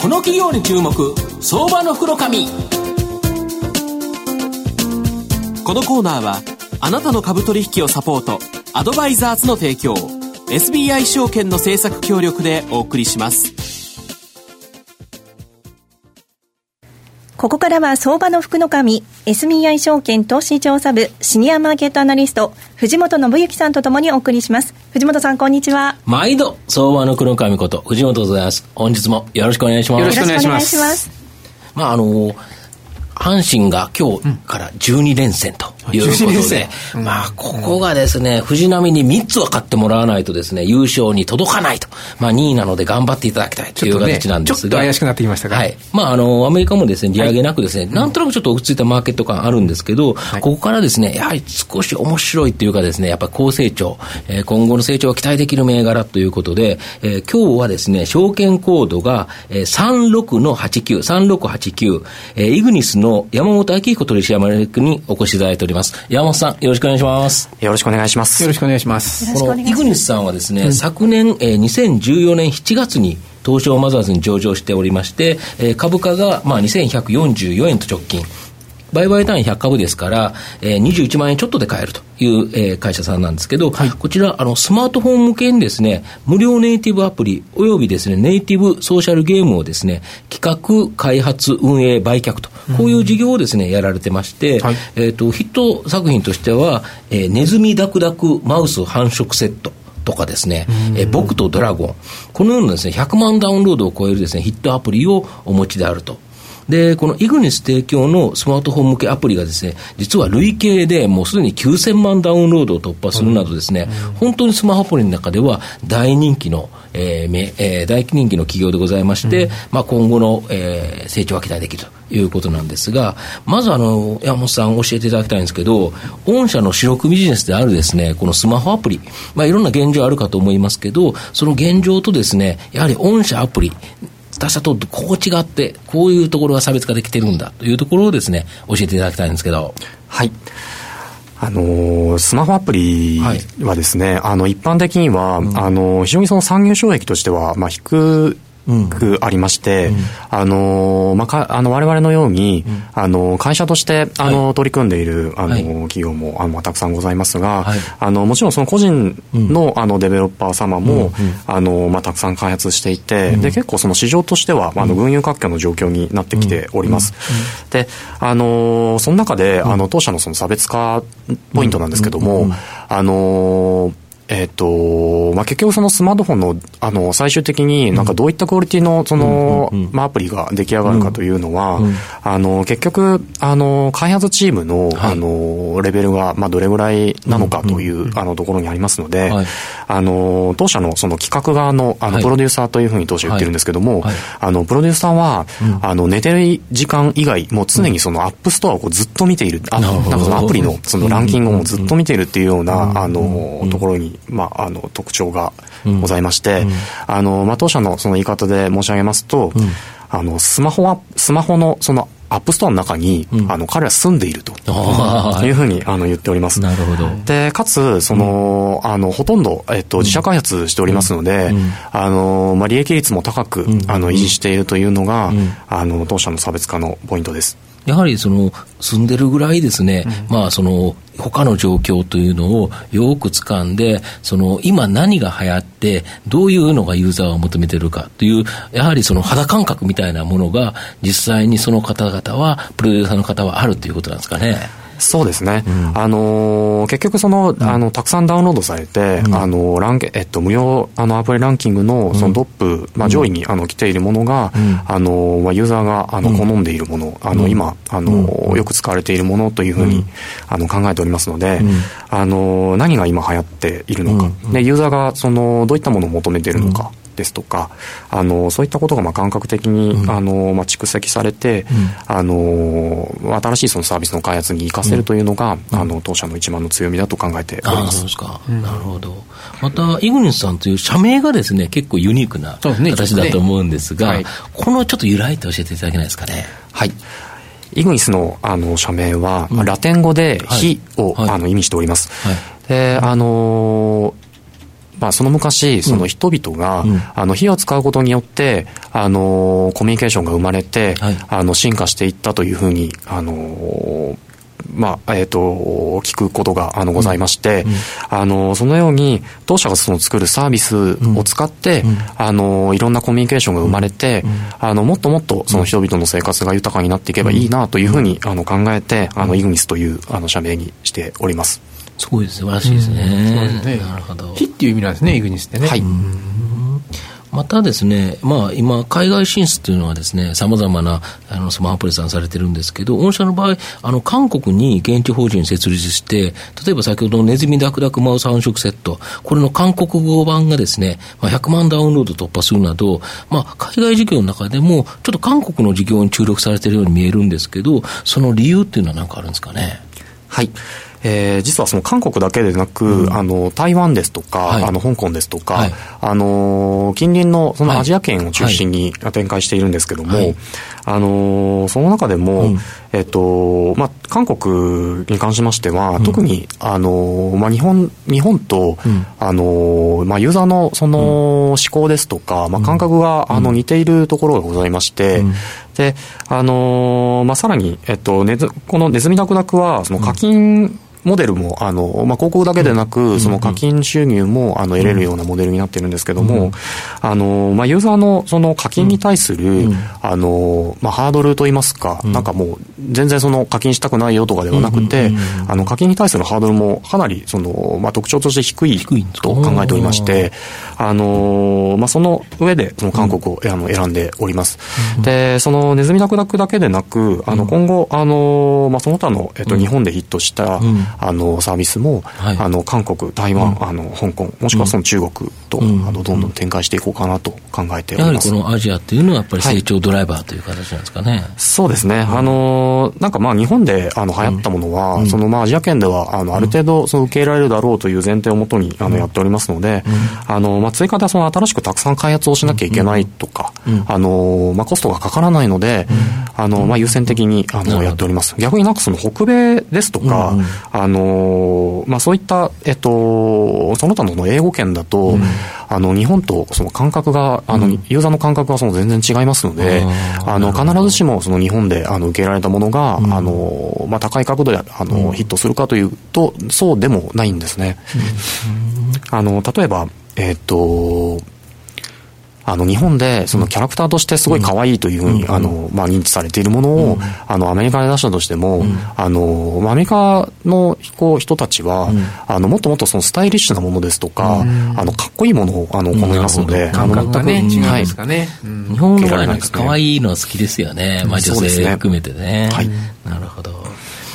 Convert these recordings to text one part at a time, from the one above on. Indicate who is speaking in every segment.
Speaker 1: この企業に注目相場の袋紙。このコーナーはあなたの株取引をサポートアドバイザーズの提供 SBI 証券の政策協力でお送りします。
Speaker 2: ここからは相場の福の神、SBI 証券投資調査部シニアマーケットアナリスト、藤本信之さんとともにお送りします。藤本さん、こんにちは。
Speaker 3: 毎度、相場の福の神こと、藤本でございます。本日もよろしくお願いします。
Speaker 2: よろしくお願いします。
Speaker 3: まあ、あのー阪神が今日から12連戦ということで、うん、まあ、ここがですね、藤波に3つは勝ってもらわないとですね、優勝に届かないと。まあ、2位なので頑張っていただきたいという形なんですが。ちょっと、
Speaker 4: ね、怪しくなってきました
Speaker 3: はい。まあ、あの、アメリカもですね、利上げなくですね、はい、なんとなくちょっと落ち着いたマーケット感あるんですけど、はい、ここからですね、やはり少し面白いというかですね、やっぱり高成長、えー、今後の成長が期待できる銘柄ということで、えー、今日はですね、証券コードが、えー、36の89、3689、えー、イグニスの山本明彦取締役にお越しいただいております。山本さん、よろしくお願いします。
Speaker 5: よろしくお願いします。
Speaker 4: よろしくお願いします。
Speaker 3: このイグニスさんはですね、うん、昨年、えー、2014年7月に東証マザーズに上場しておりまして、えー、株価が、まあ、2144円と直近。売買単位100株ですから、えー、21万円ちょっとで買えるという、えー、会社さんなんですけど、はい、こちら、あの、スマートフォン向けにですね、無料ネイティブアプリ、およびですね、ネイティブソーシャルゲームをですね、企画、開発、運営、売却と、こういう事業をですね、やられてまして、はい、えっ、と、ヒット作品としては、えー、ネズミダクダクマウス繁殖セット。とかですね、え僕とドラゴン、このようなですね、100万ダウンロードを超えるですね、ヒットアプリをお持ちであると。で、このイグニス提供のスマートフォン向けアプリがですね、実は累計でもうすでに9000万ダウンロードを突破するなどですね、うん、本当にスマホアプリの中では大人気の、えーえー、大人気の企業でございまして、うん、まあ今後の、えー、成長が期待できるということなんですが、まずあの、山本さん教えていただきたいんですけど、御社の主力ビジネスであるですね、このスマホアプリ、まあいろんな現状あるかと思いますけど、その現状とですね、やはり御社アプリ、他社とこう違って、こういうところが差別化できてるんだというところをですね、教えていただきたいんですけど。
Speaker 5: はい。あのスマホアプリはですね、はい、あの、一般的には、うん、あの、非常にその産業障壁としては、まあ、低くありまして、うん、あの、まあ、か、あの、我々のように、うん、あの、会社として、あの、はい、取り組んでいる、あの、はい、企業も、あの、たくさんございますが、はい、あの、もちろんその個人の、あの、デベロッパー様も、あの、まあ、たくさん開発していて、で、結構その市場としては、あの、群雄割拠の状況になってきております。で、あの、その中で、あの、当社のその差別化ポイントなんですけども、あの、えっ、ー、と、まあ、結局そのスマートフォンの、あの、最終的になんかどういったクオリティの、その、まあ、アプリが出来上がるかというのは、あの、結局、あの、開発チームの、あの、レベルが、まあ、どれぐらいなのかという、あの、ところにありますので、あの、当社のその企画側の、あの、プロデューサーというふうに当社言ってるんですけども、あの、プロデューサーは、あの、寝てる時間以外、もう常にその App Store をこうずっと見ている、あの、なんかそのアプリのそのランキングをもずっと見ているっていうような、あの、ところにまあ、あの特徴がございまして、うん、あのまあ、当社のその言い方で申し上げますと、うん、あのスマホはスマホのその App Store の中に、うん、あの彼は住んでいると。いうふうにあの言っております。
Speaker 3: なるほど。
Speaker 5: で、かつ、その、うん、あの、ほとんど、えっと、自社開発しておりますので、うん、あの、まあ、利益率も高く、あの、維持しているというのが、あの、当社の差別化のポイントです。
Speaker 3: やはりその住んでるぐらいですね、うん、まあその他の状況というのをよく掴んで、その今何が流行って、どういうのがユーザーを求めてるかという、やはりその肌感覚みたいなものが実際にその方々は、プロデューサーの方はあるということなんですかね。
Speaker 5: そうですね。うん、あのー、結局その、あの、たくさんダウンロードされて、うん、あの、ランケ、えっと、無料、あの、アプリランキングの、そのトップ、まあ、上位に、あの、来ているものが、あの、まあ、ユーザーが、あの、好んでいるもの、あの、今、あの、よく使われているものというふうに、あの、考えておりますので、あの、何が今流行っているのか、で、ユーザーが、その、どういったものを求めているのか、ですとか、あのそういったことがまあ感覚的に、うん、あのまあ、蓄積されて、うん、あの新しいそのサービスの開発に生かせるというのが、うん、あの当社の一番の強みだと考えております。そうですか、
Speaker 3: なるほど。また、イグニスさんという社名がですね、結構ユニークな形だと思うんですが、ねはい、このちょっと由来って教えていただけないですかね。
Speaker 5: はい。イグニスのあの社名は、うん、ラテン語で火を、はい、あの意味しております。はい、で、あのまあ、その昔、その人々が、うん、あの火を使うことによって、あのコミュニケーションが生まれて、はい、あの進化していったというふうに、あのまあ、えっ、ー、と、聞くことが、あの、ございまして、うん。うん、あの、そのように、当社がその作るサービスを使って、うん、あの、いろんなコミュニケーションが生まれて、あの、もっともっと、その人々の生活が豊かになっていけばいいな、というふうに、あの、考えて、あの、イグニスという、あの、社名にしております。
Speaker 3: すごい素晴らしいですね。
Speaker 4: ねなるほど。火っていう意味なんですね、イグニスってね。
Speaker 5: はい。
Speaker 3: またですね、まあ今、海外進出というのはですね、様々なあのスマホアプリさんされてるんですけど、御社の場合、あの韓国に現地法人設立して、例えば先ほどのネズミダクダクマウス繁殖セット、これの韓国語版がですね、まあ、100万ダウンロード突破するなど、まあ海外事業の中でも、ちょっと韓国の事業に注力されているように見えるんですけど、その理由っていうのは何かあるんですかね？
Speaker 5: はい。えー、実はその韓国だけでなく、うん、あの台湾ですとか、はい、あの香港ですとか、はい、あの近隣のそのアジア圏を中心に展開しているんですけども、はい、あのその中でも、うん、えっとまあ、韓国に関しましては、うん、特にあの、まあ、日本日本と、あのまあ、ユーザーのその思考ですとか、まあ、感覚が、あの似ているところがございまして、であのまあ、さらに、えっと、ねずこのネズミダクダクはその課金、モデルも、あの、まあ、広告だけでなく、その課金収入も、あの、得れるようなモデルになってるんですけども、あの、まあ、ユーザーの、その課金に対する、あの、まあ、ハードルといいますか、なんかもう、全然その課金したくないよとかではなくて、あの、課金に対するハードルもかなり、その、まあ、特徴として低いと。考えておりまして、あの、まあ、その上で、その韓国を、あの、選んでおります。で、その、ネズミダクダクだけでなく、あの、今後、あの、まあ、その他の、えっと、日本でヒットした、あのサービスも、はい、あの韓国、台湾、うん、あの香港、もしくはその中国と、うん、あのどんどん展開していこうかなと考えております。やはり
Speaker 3: このアジアっていうのは、やっぱり成長ドライバーという形なんですかね。はい、
Speaker 5: そうですね、あのなんかまあ日本であの流行ったものは、そのまあアジア圏ではあのある程度その受け入れられるだろうという前提をもとにあのやっておりますので、あのまあ追加でその新しくたくさん開発をしなきゃいけないとか、あのまあコストがかからないので、あのまあ優先的にあのやっております。逆になんかその北米ですとか、あのまあそういった、えっと、その他の英語圏だと、あの日本とその感覚があの、ユーザーの感覚がその全然違いますので、あの必ずしもその日本であの受け入れられたものが、あのまあ、高い角度であの、ヒットするかというとそうでもないんですね。あの例えばえっとあの日本でそのキャラクターとしてすごい可愛いというふうに、あのまあ、認知されているものを、あのアメリカで出したとしても、あのアメリカのこう人たちは、あのもっともっとそのスタイリッシュなものですとか、あのかっこいいものをあの好みますので、
Speaker 4: 感覚がね違うん。ですかね、
Speaker 3: 日本の場合なんか可愛いのは好きですよね、まあ、女性含めてね。はい、なるほど。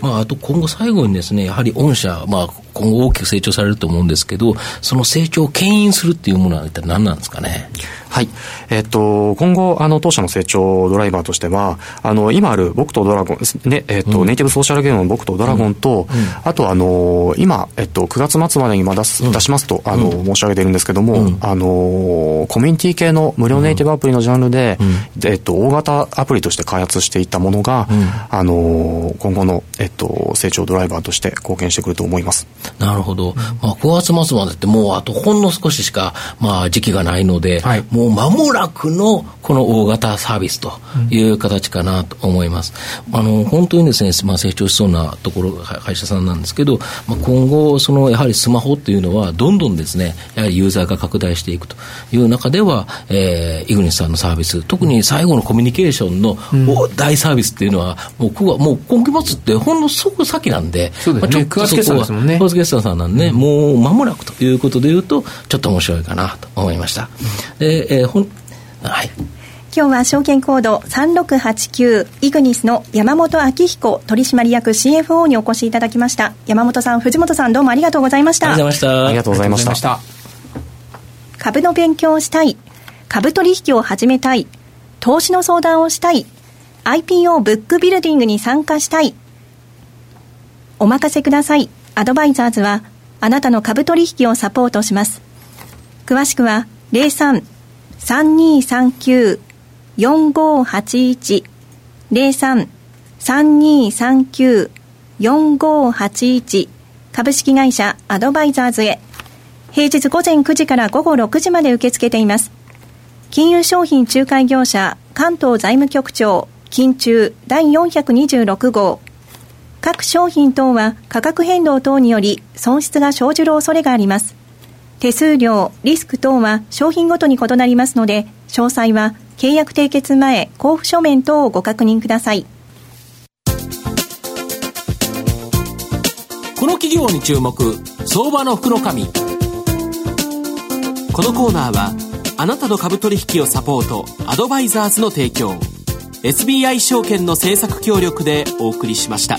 Speaker 3: まあ、あと今後最後にですね、やはり御社、まあ、今後大きく成長されると思うんですけど、その成長を牽引するっていうものは一体何なんですかね？
Speaker 5: はい。えっ、と、今後、あの、当社の成長ドライバーとしては、あの、今ある僕とドラゴン、ね、えっ、と、うん、ネイティブソーシャルゲームの僕とドラゴンと、うん。うん、あと、あの、今、えっと、9月末までに今出す、出しますと、あの、申し上げてるんですけども、あの、コミュニティ系の無料ネイティブアプリのジャンルで、えっと、大型アプリとして開発していたものが、あの、今後の、えっと、成長ドライバーとして貢献してくると思います。
Speaker 3: なるほど。まあ、9月末までってもうあとほんの少ししか、まあ、時期がないので、はい、もう間もなくのこの大型サービスという形かなと思います。うん、あの、本当にですね、まあ、成長しそうなところ、会社さんなんですけど、まあ、今後、その、やはりスマホっていうのは、どんどんですね、やはりユーザーが拡大していくという中では、えー、イグニスさんのサービス、特に最後のコミュニケーションの、大サービスっていうのは、もう、もう今期末ってほんのすぐ先なんで、
Speaker 4: そうですね、まあ、ちょっとそこは、9
Speaker 3: 月決算さんなんで、うん、もう間もなくということでいうと、ちょっと面白いかなと思いました。で、えー、ほんはい。
Speaker 2: 今日は証券コード3689イグニスの山本明彦取締役 CFO にお越しいただきました。山本さん藤本さんどうもありがとうございました。
Speaker 3: ありがとうございました。
Speaker 5: ありがとうございました。
Speaker 2: 株の勉強をしたい株取引を始めたい投資の相談をしたい IPO ブックビルディングに参加したい。お任せください。アドバイザーズはあなたの株取引をサポートします。詳しくは03 3239-4581 03-3239-4581株式会社アドバイザーズへ平日午前9時から午後6時まで受け付けています。金融商品仲介業者関東財務局長金中第426号各商品等は価格変動等により損失が生じる恐れがあります。手数料、リスク等は商品ごとに異なりますので、詳細は契約締結前交付書面等をご確認ください。
Speaker 1: この企業に注目、相場の福の。このコーナーは、あなたの株取引をサポート、アドバイザーズの提供、SBI 証券の政策協力でお送りしました。